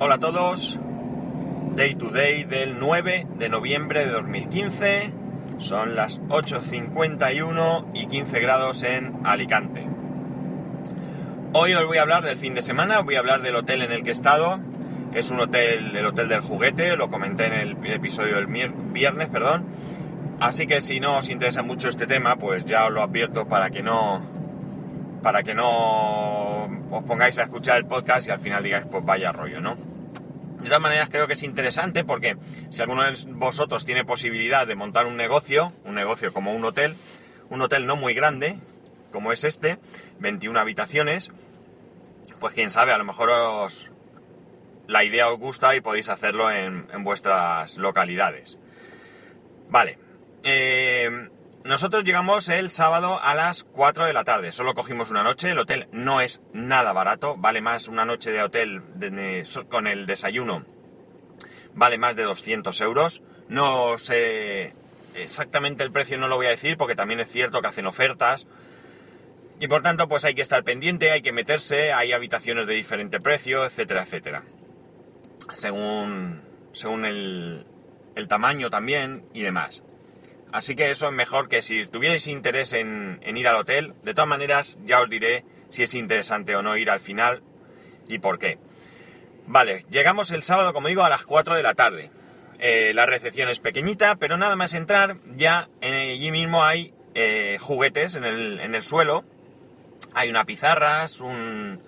Hola a todos. Day to day del 9 de noviembre de 2015. Son las 8.51 y 15 grados en Alicante. Hoy os voy a hablar del fin de semana, os voy a hablar del hotel en el que he estado. Es un hotel, el hotel del juguete, lo comenté en el episodio del viernes, perdón. Así que si no os interesa mucho este tema, pues ya os lo advierto para que no para que no os pongáis a escuchar el podcast y al final digáis pues vaya rollo, ¿no? De todas maneras creo que es interesante porque si alguno de vosotros tiene posibilidad de montar un negocio, un negocio como un hotel, un hotel no muy grande, como es este, 21 habitaciones, pues quién sabe, a lo mejor os, la idea os gusta y podéis hacerlo en, vuestras localidades. Vale. Eh, nosotros llegamos el sábado a las 4 de la tarde. Solo cogimos una noche. El hotel no es nada barato. Vale más una noche de hotel con el desayuno. Vale más de 200 euros. No sé exactamente el precio, no lo voy a decir porque también es cierto que hacen ofertas. Y por tanto, pues hay que estar pendiente, hay que meterse, hay habitaciones de diferente precio, etcétera, etcétera. Según, según el, el tamaño también y demás. Así que eso es mejor que si tuvierais interés en, ir al hotel. De todas maneras, ya os diré si es interesante o no ir al final y por qué. Vale, llegamos el sábado, como digo, a las 4 de la tarde. Eh, la recepción es pequeñita, pero nada más entrar, ya allí mismo hay eh, juguetes en el, suelo. Hay una pizarras, una,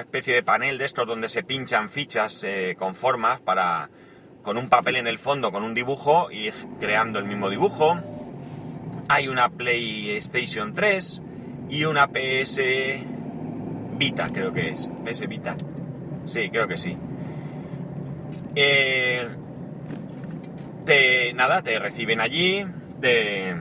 especie de panel de estos donde se pinchan fichas eh, con formas para con un papel en el fondo, con un dibujo y creando el mismo dibujo. Hay una PlayStation 3 y una PS Vita, creo que es. ¿PS Vita? Sí, creo que sí. Eh, te, nada, te reciben allí, te,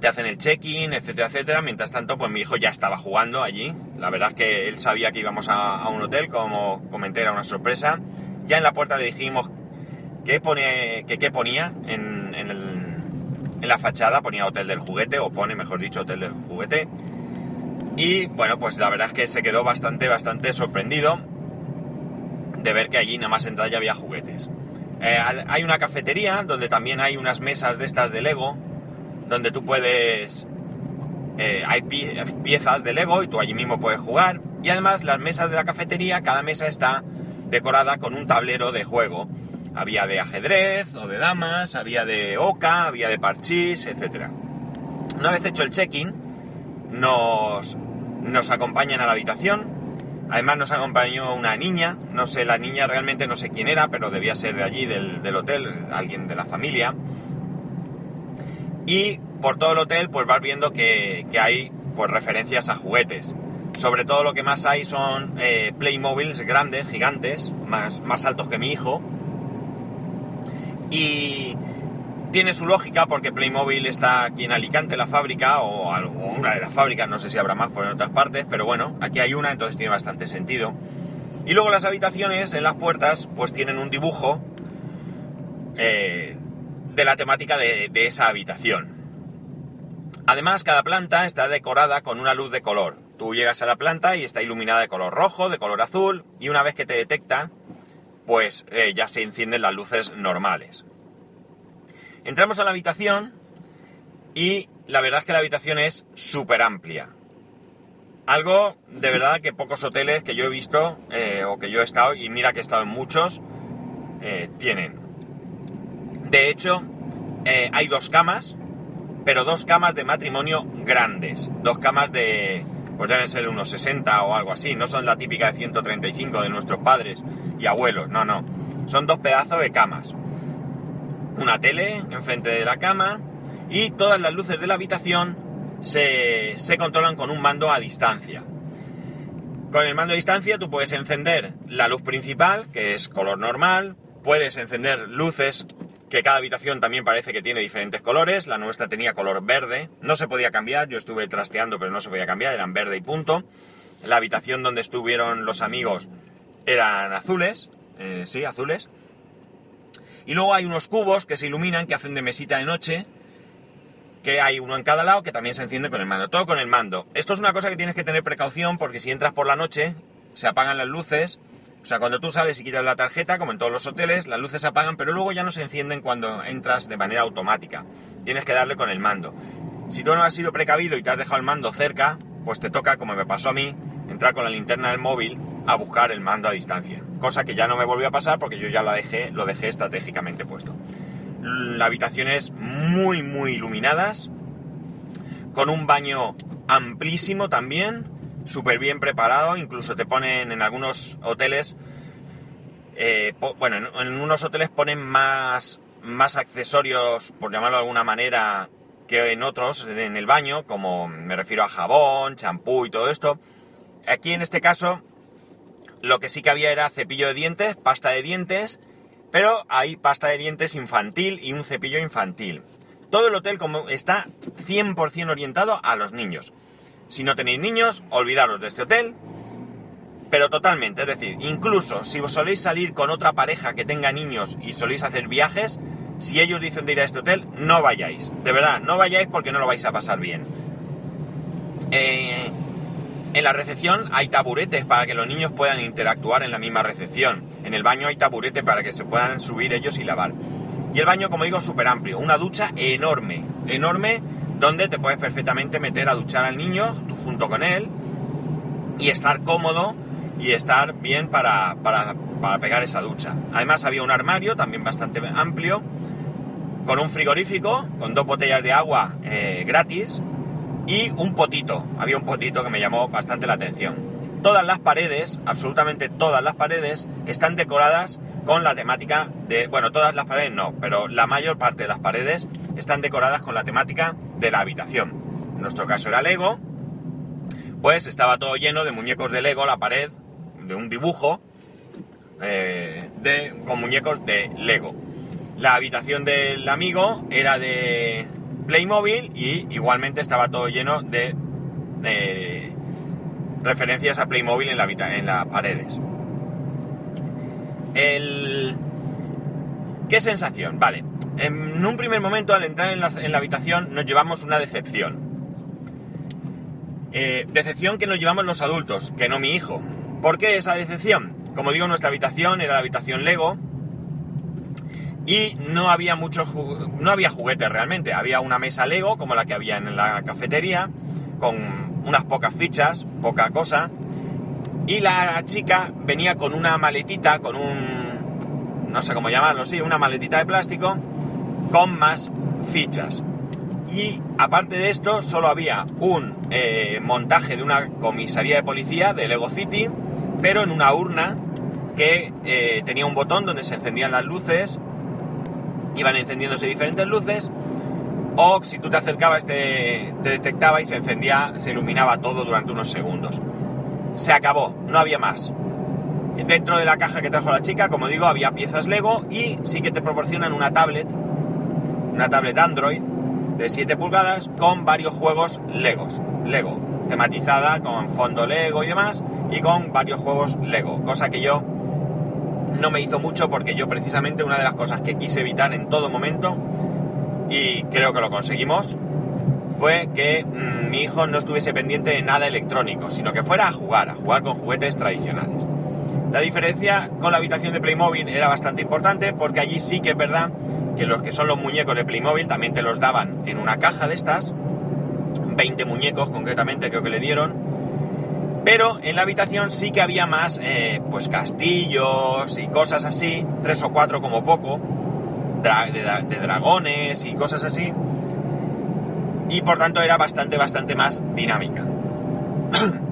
te hacen el check-in, etcétera, etcétera. Mientras tanto, pues mi hijo ya estaba jugando allí. La verdad es que él sabía que íbamos a, a un hotel, como comenté, era una sorpresa. Ya en la puerta le dijimos ¿Qué, pone, ponía en, en, la fachada? Ponía Hotel del Juguete, o pone, mejor dicho, Hotel del Juguete. Y bueno, pues la verdad es que se quedó bastante, bastante sorprendido de ver que allí nada más entrar ya había juguetes. Eh, hay una cafetería donde también hay unas mesas de estas de Lego, donde tú puedes... Eh, hay piezas de Lego y tú allí mismo puedes jugar. Y además las mesas de la cafetería, cada mesa está decorada con un tablero de juego había de ajedrez o de damas, había de oca, había de parchís, etc. Una vez hecho el check-in, nos, nos acompañan a la habitación. Además nos acompañó una niña, no sé, la niña realmente no sé quién era, pero debía ser de allí, del, hotel, alguien de la familia. Y por todo el hotel pues vas viendo que, hay pues referencias a juguetes. Sobre todo lo que más hay son eh, Playmobiles grandes, gigantes, más, más altos que mi hijo, y tiene su lógica porque Playmobil está aquí en Alicante, la fábrica, o, una de las fábricas, no sé si habrá más por en otras partes, pero bueno, aquí hay una, entonces tiene bastante sentido. Y luego las habitaciones, en las puertas, pues tienen un dibujo eh, de la temática de, de esa habitación. Además, cada planta está decorada con una luz de color. Tú llegas a la planta y está iluminada de color rojo, de color azul, y una vez que te detecta, pues eh, ya se encienden las luces normales. Entramos a la habitación y la verdad es que la habitación es súper amplia. Algo de verdad que pocos hoteles que yo he visto eh, o que yo he estado, y mira que he estado en muchos, eh, tienen. De hecho, hay dos camas, pero dos camas de matrimonio grandes. Dos camas de, pues deben ser unos 60 o algo así, no son la típica de 135 de nuestros padres y abuelos, no, no. Son dos pedazos de camas. Una tele enfrente de la cama y todas las luces de la habitación se, se controlan con un mando a distancia. Con el mando a distancia tú puedes encender la luz principal, que es color normal, puedes encender luces que cada habitación también parece que tiene diferentes colores. La nuestra tenía color verde, no se podía cambiar, yo estuve trasteando pero no se podía cambiar, eran verde y punto. La habitación donde estuvieron los amigos eran azules, eh, sí, azules. Y luego hay unos cubos que se iluminan, que hacen de mesita de noche, que hay uno en cada lado que también se enciende con el mando, todo con el mando. Esto es una cosa que tienes que tener precaución porque si entras por la noche, se apagan las luces, O sea, cuando tú sales y quitas la tarjeta, como en todos los hoteles, las luces se apagan, pero luego ya no se encienden cuando entras de manera automática. Tienes que darle con el mando. Si tú no has sido precavido y te has dejado el mando cerca, pues te toca, como me pasó a mí, entrar con la linterna del móvil a buscar el mando a distancia. Cosa que ya no me volvió a pasar porque yo ya lo dejé, lo dejé estratégicamente puesto. Las habitaciones muy, muy iluminadas, con un baño amplísimo también, súper bien preparado, incluso te ponen en algunos hoteles, eh, bueno, en, unos hoteles ponen más, más accesorios, por llamarlo de alguna manera, que en otros, en el baño, como me refiero a jabón, champú y todo esto. Aquí en este caso, lo que sí que había era cepillo de dientes, pasta de dientes, pero hay pasta de dientes infantil y un cepillo infantil. Todo el hotel como está 100% orientado a los niños. Si no tenéis niños, olvidaros de este hotel, pero totalmente, es decir, incluso si vos soléis salir con otra pareja que tenga niños y soléis hacer viajes, si ellos dicen de ir a este hotel, no vayáis. De verdad, no vayáis porque no lo vais a pasar bien. Eh, en la recepción hay taburetes para que los niños puedan interactuar en la misma recepción. En el baño hay taburetes para que se puedan subir ellos y lavar. Y el baño, como digo, súper amplio. Una ducha enorme, enorme donde te puedes perfectamente meter a duchar al niño, tú junto con él, y estar cómodo y estar bien para, pegar esa ducha. Además había un armario también bastante amplio, con un frigorífico, con dos botellas de agua eh, gratis y un potito. Había un potito que me llamó bastante la atención. Todas las paredes, absolutamente todas las paredes, están decoradas con la temática de... Bueno, todas las paredes no, pero la mayor parte de las paredes están decoradas con la temática de la habitación. En nuestro caso era Lego, pues estaba todo lleno de muñecos de Lego, la pared, de un dibujo eh, de, con muñecos de Lego. La habitación del amigo era de Playmobil y igualmente estaba todo lleno de, referencias a Playmobil en, la, en las paredes. El... ¿Qué sensación? Vale, en un primer momento, al entrar en la, habitación, nos llevamos una decepción. Eh, decepción que nos llevamos los adultos, que no mi hijo. ¿Por qué esa decepción? Como digo, nuestra habitación era la habitación Lego y no había muchos no había juguetes realmente. Había una mesa Lego como la que había en la cafetería con unas pocas fichas, poca cosa. Y la chica venía con una maletita, con un no sé cómo llamarlo, sí, una maletita de plástico con más fichas. Y aparte de esto, solo había un eh, montaje de una comisaría de policía de Lego City, pero en una urna que eh, tenía un botón donde se encendían las luces, iban encendiéndose diferentes luces, o si tú te acercabas te, te detectaba y se encendía, se iluminaba todo durante unos segundos. Se acabó, no había más. Dentro de la caja que trajo la chica, como digo, había piezas Lego y sí que te proporcionan una tablet una tablet Android de 7 pulgadas con varios juegos Legos, Lego, tematizada con fondo Lego y demás, y con varios juegos Lego, cosa que yo no me hizo mucho porque yo precisamente una de las cosas que quise evitar en todo momento, y creo que lo conseguimos, fue que mm, mi hijo no estuviese pendiente de nada electrónico, sino que fuera a jugar, a jugar con juguetes tradicionales. La diferencia con la habitación de Playmobil era bastante importante porque allí sí que es verdad que los que son los muñecos de Playmobil también te los daban en una caja de estas, 20 muñecos concretamente creo que le dieron, pero en la habitación sí que había más, eh, pues castillos y cosas así, tres o cuatro como poco, de, dragones y cosas así, y por tanto era bastante, bastante más dinámica.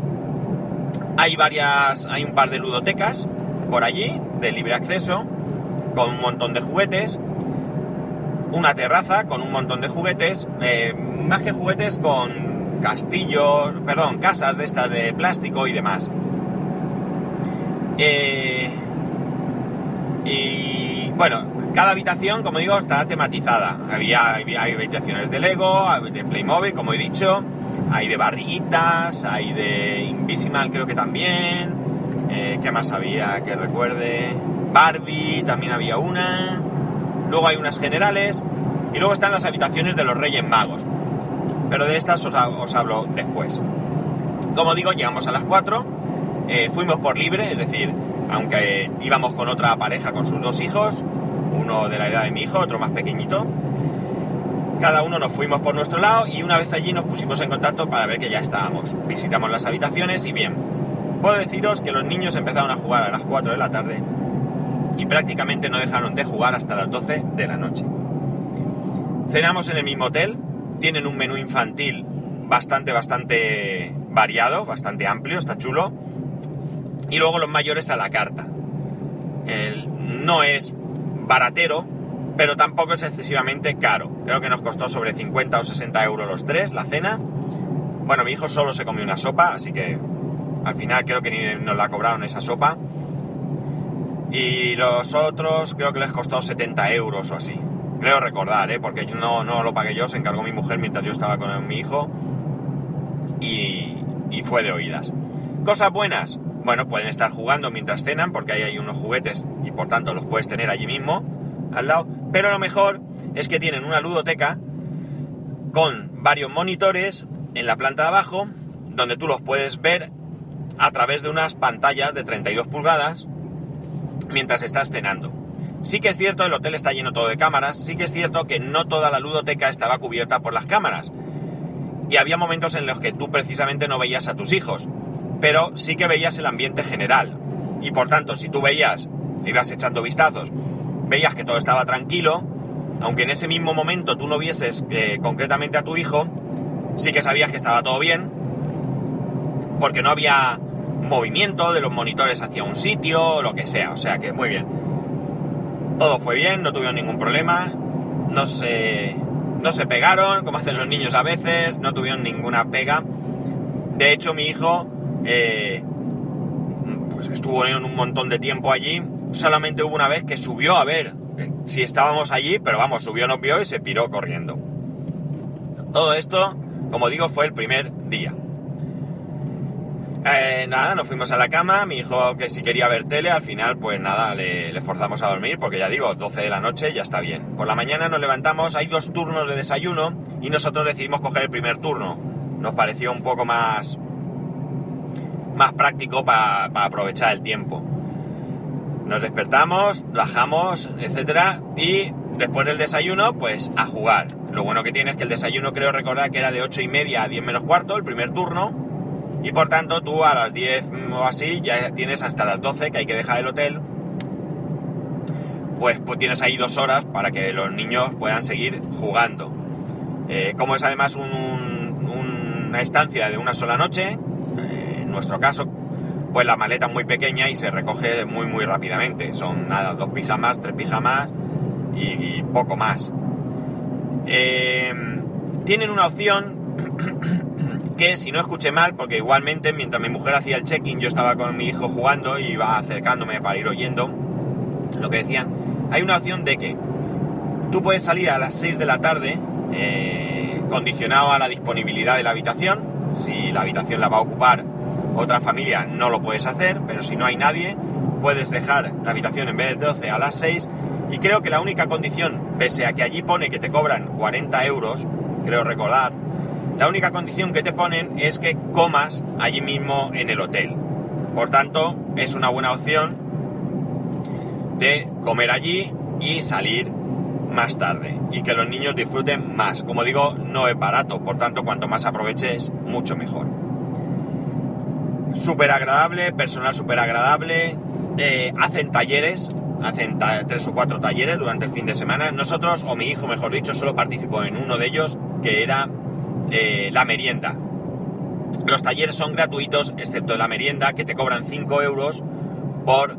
hay varias, hay un par de ludotecas por allí, de libre acceso, con un montón de juguetes, una terraza con un montón de juguetes, eh, más que juguetes con castillos, perdón, casas de estas de plástico y demás. Eh, y bueno, cada habitación, como digo, está tematizada. Había, habitaciones de Lego, de Playmobil, como he dicho, hay de barriguitas, hay de Invisimal creo que también. Eh, ¿Qué más había que recuerde? Barbie, también había una. Luego hay unas generales y luego están las habitaciones de los Reyes Magos. Pero de estas os, hablo después. Como digo, llegamos a las 4, eh, fuimos por libre, es decir, aunque íbamos con otra pareja, con sus dos hijos, uno de la edad de mi hijo, otro más pequeñito. Cada uno nos fuimos por nuestro lado y una vez allí nos pusimos en contacto para ver que ya estábamos. Visitamos las habitaciones y bien, puedo deciros que los niños empezaron a jugar a las 4 de la tarde y prácticamente no dejaron de jugar hasta las 12 de la noche. Cenamos en el mismo hotel, tienen un menú infantil bastante, bastante variado, bastante amplio, está chulo. Y luego los mayores a la carta. no es baratero, pero tampoco es excesivamente caro. Creo que nos costó sobre 50 o 60 euros los tres la cena. Bueno, mi hijo solo se comió una sopa, así que al final creo que ni nos la cobraron esa sopa. Y los otros creo que les costó 70 euros o así. Creo recordar, ¿eh? porque no, no lo pagué yo, se encargó mi mujer mientras yo estaba con mi hijo. Y, y fue de oídas. Cosas buenas. Bueno, pueden estar jugando mientras cenan porque ahí hay unos juguetes y por tanto los puedes tener allí mismo, al lado. Pero lo mejor es que tienen una ludoteca con varios monitores en la planta de abajo donde tú los puedes ver a través de unas pantallas de 32 pulgadas mientras estás cenando. Sí que es cierto, el hotel está lleno todo de cámaras, sí que es cierto que no toda la ludoteca estaba cubierta por las cámaras. Y había momentos en los que tú precisamente no veías a tus hijos, pero sí que veías el ambiente general. Y por tanto, si tú veías, ibas echando vistazos, veías que todo estaba tranquilo, aunque en ese mismo momento tú no vieses eh, concretamente a tu hijo, sí que sabías que estaba todo bien, porque no había movimiento de los monitores hacia un sitio o lo que sea, o sea que muy bien. Todo fue bien, no tuvieron ningún problema, no se, no se pegaron, como hacen los niños a veces, no tuvieron ninguna pega. De hecho, mi hijo eh, pues estuvo en un montón de tiempo allí. Solamente hubo una vez que subió a ver eh, si estábamos allí, pero vamos, subió, nos vio y se piró corriendo. Todo esto, como digo, fue el primer día. Eh, nada, nos fuimos a la cama, mi hijo que si quería ver tele, al final pues nada, le, forzamos a dormir porque ya digo, 12 de la noche ya está bien. Por la mañana nos levantamos, hay dos turnos de desayuno y nosotros decidimos coger el primer turno. Nos pareció un poco más, más práctico para aprovechar el tiempo. Nos despertamos, bajamos, etcétera, y después del desayuno, pues a jugar. Lo bueno que tiene es que el desayuno creo recordar que era de 8 y media a 10 menos cuarto, el primer turno, y por tanto tú a las 10 o así ya tienes hasta las 12 que hay que dejar el hotel. Pues, pues tienes ahí dos horas para que los niños puedan seguir jugando. Eh, como es además una estancia de una sola noche, eh, en nuestro caso, pues la maleta es muy pequeña y se recoge muy muy rápidamente. Son nada, dos pijamas, tres pijamas y, poco más. Eh, tienen una opción que si no escuché mal, porque igualmente mientras mi mujer hacía el check-in yo estaba con mi hijo jugando y iba acercándome para ir oyendo lo que decían, hay una opción de que tú puedes salir a las 6 de la tarde eh, condicionado a la disponibilidad de la habitación, si la habitación la va a ocupar otra familia no lo puedes hacer, pero si no hay nadie puedes dejar la habitación en vez de 12 a las 6 y creo que la única condición, pese a que allí pone que te cobran 40 euros, creo recordar, la única condición que te ponen es que comas allí mismo en el hotel. Por tanto, es una buena opción de comer allí y salir más tarde y que los niños disfruten más. Como digo, no es barato, por tanto, cuanto más aproveches, mucho mejor. Súper agradable, personal súper agradable. Eh, hacen talleres, hacen tres o cuatro talleres durante el fin de semana. Nosotros, o mi hijo mejor dicho, solo participó en uno de ellos, que era eh, la merienda. Los talleres son gratuitos, excepto la merienda, que te cobran 5 euros por,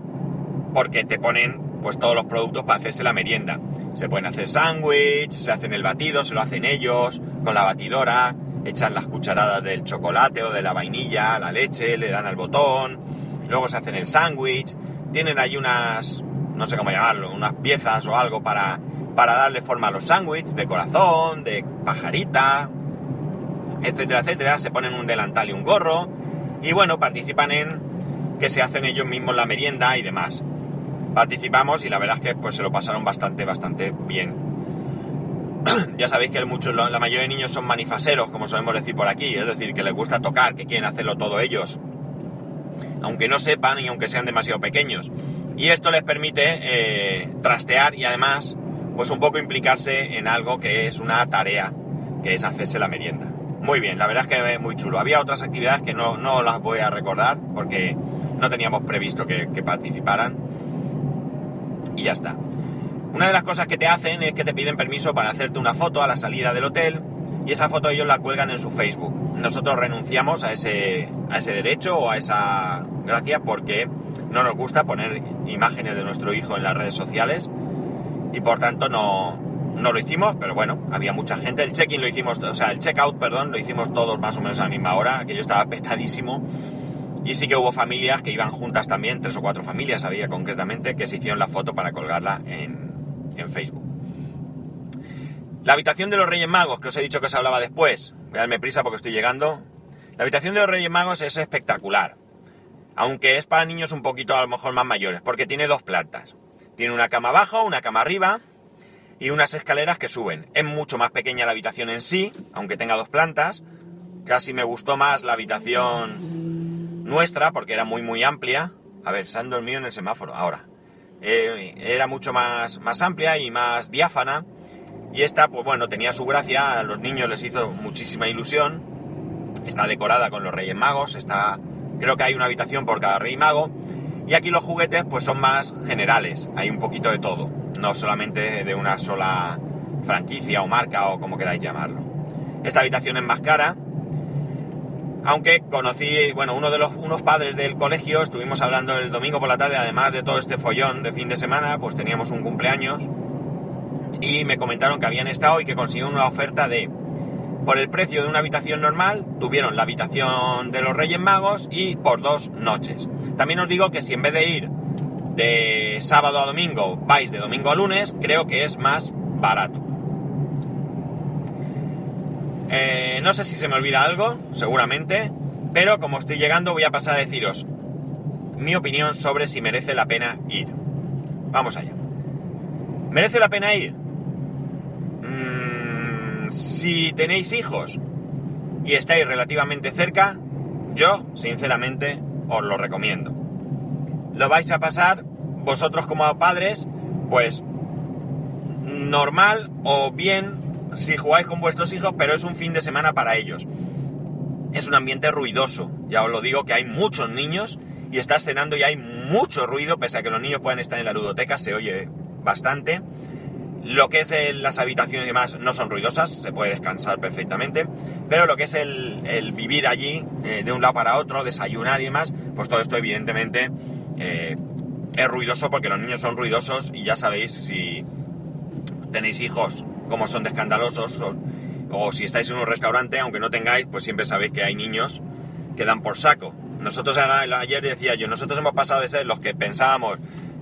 porque te ponen pues todos los productos para hacerse la merienda. Se pueden hacer sándwich, se hacen el batido, se lo hacen ellos, con la batidora, echan las cucharadas del chocolate o de la vainilla, la leche, le dan al botón, luego se hacen el sándwich, tienen ahí unas, no sé cómo llamarlo, unas piezas o algo para, para darle forma a los sándwiches, de corazón, de pajarita, etcétera, etcétera, se ponen un delantal y un gorro y bueno, participan en que se hacen ellos mismos la merienda y demás. Participamos y la verdad es que pues se lo pasaron bastante, bastante bien. ya sabéis que muchos, la mayoría de niños son manifaseros, como solemos decir por aquí, es decir, que les gusta tocar, que quieren hacerlo todo ellos. aunque no sepan y aunque sean demasiado pequeños. Y esto les permite eh, trastear y además, pues un poco implicarse en algo que es una tarea, que es hacerse la merienda. Muy bien, la verdad es que es muy chulo. Había otras actividades que no, no las voy a recordar porque no teníamos previsto que, que participaran. Y ya está. Una de las cosas que te hacen es que te piden permiso para hacerte una foto a la salida del hotel y esa foto ellos la cuelgan en su Facebook. Nosotros renunciamos a ese, a ese derecho o a esa gracia porque no nos gusta poner imágenes de nuestro hijo en las redes sociales y por tanto no, no lo hicimos, pero bueno, había mucha gente. El check-in lo hicimos, o sea, el check-out, perdón, lo hicimos todos más o menos a la misma hora, aquello estaba petadísimo. Y sí que hubo familias que iban juntas también, tres o cuatro familias había concretamente, que se hicieron la foto para colgarla en, en Facebook. La habitación de los Reyes Magos, que os he dicho que os hablaba después, voy a darme prisa porque estoy llegando. La habitación de los Reyes Magos es espectacular, aunque es para niños un poquito a lo mejor más mayores, porque tiene dos plantas. Tiene una cama abajo, una cama arriba y unas escaleras que suben. Es mucho más pequeña la habitación en sí, aunque tenga dos plantas. Casi me gustó más la habitación nuestra porque era muy muy amplia. A ver, se han dormido en el semáforo ahora. Eh, era mucho más, más amplia y más diáfana. Y esta, pues bueno, tenía su gracia, a los niños les hizo muchísima ilusión. Está decorada con los Reyes Magos, está, creo que hay una habitación por cada Rey Mago. Y aquí los juguetes pues son más generales, hay un poquito de todo, no solamente de una sola franquicia o marca o como queráis llamarlo. Esta habitación es más cara, aunque conocí, bueno, uno de los unos padres del colegio, estuvimos hablando el domingo por la tarde, además de todo este follón de fin de semana, pues teníamos un cumpleaños y me comentaron que habían estado y que consiguieron una oferta de por el precio de una habitación normal, tuvieron la habitación de los Reyes Magos y por dos noches. También os digo que si en vez de ir de sábado a domingo vais de domingo a lunes, creo que es más barato. Eh, no sé si se me olvida algo, seguramente, pero como estoy llegando voy a pasar a deciros mi opinión sobre si merece la pena ir. Vamos allá. ¿Merece la pena ir? Mm, si tenéis hijos y estáis relativamente cerca, yo, sinceramente, os lo recomiendo. Lo vais a pasar vosotros como padres, pues normal o bien si jugáis con vuestros hijos, pero es un fin de semana para ellos. Es un ambiente ruidoso, ya os lo digo que hay muchos niños y estás cenando y hay mucho ruido, pese a que los niños pueden estar en la ludoteca, se oye bastante. Lo que es las habitaciones y demás no son ruidosas, se puede descansar perfectamente, pero lo que es el, vivir allí eh, de un lado para otro, desayunar y demás, pues todo esto evidentemente eh, es ruidoso porque los niños son ruidosos y ya sabéis si tenéis hijos como son de escandalosos o, si estáis en un restaurante, aunque no tengáis, pues siempre sabéis que hay niños que dan por saco. Nosotros ayer decía yo, nosotros hemos pasado de ser los que pensábamos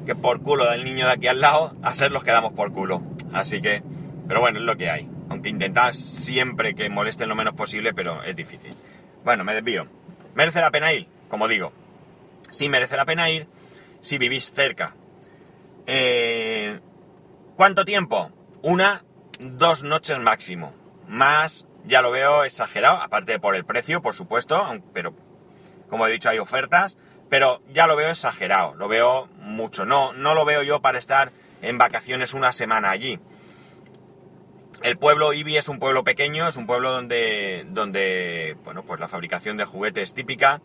que por culo del niño de aquí al lado a ser los que damos por culo. Así que, pero bueno, es lo que hay. Aunque intentad siempre que molesten lo menos posible, pero es difícil. Bueno, me desvío. ¿Merece la pena ir? Como digo, sí merece la pena ir si vivís cerca. Eh, ¿Cuánto tiempo? Una, dos noches máximo. Más, ya lo veo exagerado, aparte por el precio, por supuesto, pero como he dicho hay ofertas, pero ya lo veo exagerado, lo veo mucho. No, no lo veo yo para estar en vacaciones una semana allí. El pueblo Ibi es un pueblo pequeño, es un pueblo donde, donde, bueno, pues la fabricación de juguetes es típica,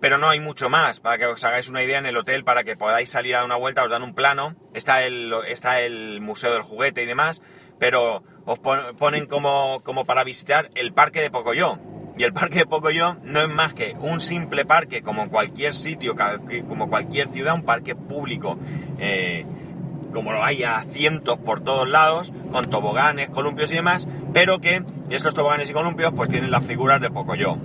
pero no hay mucho más. Para que os hagáis una idea, en el hotel, para que podáis salir a una vuelta, os dan un plano, está el, está el museo del juguete y demás, pero os ponen como, para visitar el parque de Pocoyo. Y el parque de Pocoyo no es más que un simple parque, como cualquier sitio, como cualquier ciudad, un parque público. Eh, como lo hay a cientos por todos lados, con toboganes, columpios y demás, pero que estos toboganes y columpios pues tienen las figuras de Pocoyo,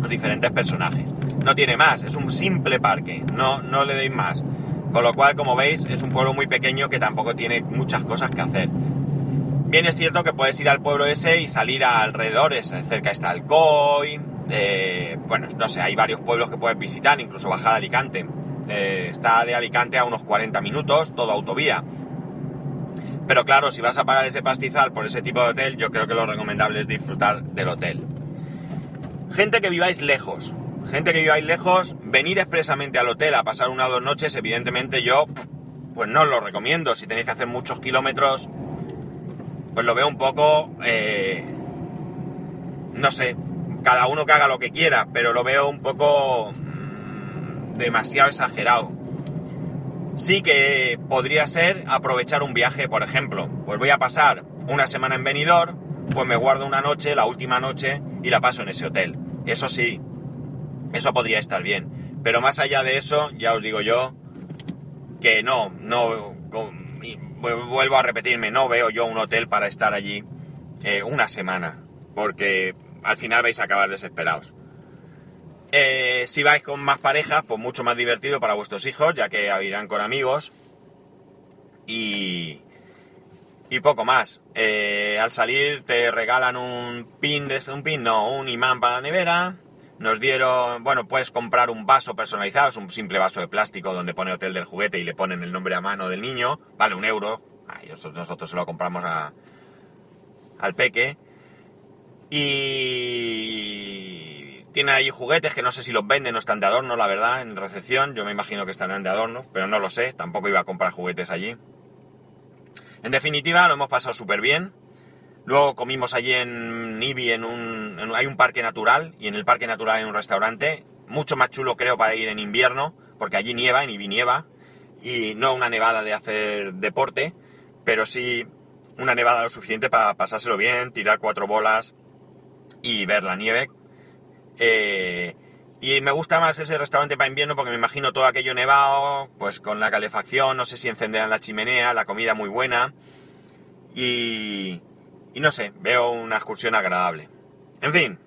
los diferentes personajes. No tiene más, es un simple parque, no, no le deis más. Con lo cual, como veis, es un pueblo muy pequeño que tampoco tiene muchas cosas que hacer. Bien es cierto que puedes ir al pueblo ese y salir a alrededores, cerca está Alcoy, eh, bueno, no sé, hay varios pueblos que puedes visitar, incluso bajar a Alicante. Eh, está de Alicante a unos 40 minutos, todo autovía. Pero claro, si vas a pagar ese pastizal por ese tipo de hotel, yo creo que lo recomendable es disfrutar del hotel. Gente que viváis lejos. gente que viváis lejos, venir expresamente al hotel a pasar una o dos noches, evidentemente yo, pues no os lo recomiendo. Si tenéis que hacer muchos kilómetros, pues lo veo un poco, eh, no sé, cada uno que haga lo que quiera, pero lo veo un poco mm, demasiado exagerado. Sí que podría ser aprovechar un viaje, por ejemplo. Pues voy a pasar una semana en Benidorm, pues me guardo una noche, la última noche, y la paso en ese hotel. Eso sí, eso podría estar bien. Pero más allá de eso, ya os digo yo que no, no, vuelvo a repetirme, no veo yo un hotel para estar allí eh, una semana, porque al final vais a acabar desesperados. Eh, si vais con más parejas, pues mucho más divertido para vuestros hijos, ya que irán con amigos. Y, y poco más. Eh, al salir te regalan un pin, de, un pin, no, un imán para la nevera. Nos dieron, bueno, puedes comprar un vaso personalizado, es un simple vaso de plástico donde pone hotel del juguete y le ponen el nombre a mano del niño, vale un euro. nosotros se lo compramos a, al peque. Y tienen ahí juguetes que no sé si los venden o están de adorno, la verdad, en recepción. Yo me imagino que estarán de adorno, pero no lo sé. Tampoco iba a comprar juguetes allí. En definitiva, lo hemos pasado súper bien. Luego comimos allí en Nibi, en un, hay un parque natural, y en el parque natural hay un restaurante, mucho más chulo creo para ir en invierno, porque allí nieva, en Nibi nieva, y no una nevada de hacer deporte, pero sí una nevada lo suficiente para pasárselo bien, tirar cuatro bolas, y ver la nieve. Eh, y me gusta más ese restaurante para invierno porque me imagino todo aquello nevado, pues con la calefacción, no sé si encenderán la chimenea, la comida muy buena. Y, y no sé, veo una excursión agradable. En fin,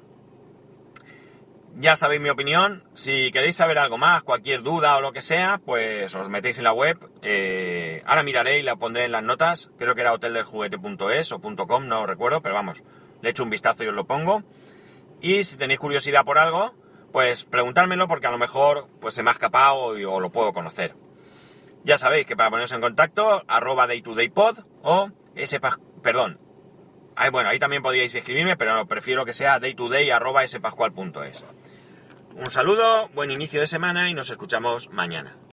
ya sabéis mi opinión. Si queréis saber algo más, cualquier duda o lo que sea, pues os metéis en la web. Eh, ahora miraré y la pondré en las notas. Creo que era hoteldeljuguete.es o .com, no recuerdo, pero vamos, le echo un vistazo y os lo pongo. Y si tenéis curiosidad por algo, pues preguntármelo porque a lo mejor pues se me ha escapado o, lo puedo conocer. Ya sabéis que para poneros en contacto, arroba daytodaypod o ese perdón. Ahí, bueno, ahí también podíais escribirme, pero prefiero que sea daytoday arroba Un saludo, buen inicio de semana y nos escuchamos mañana.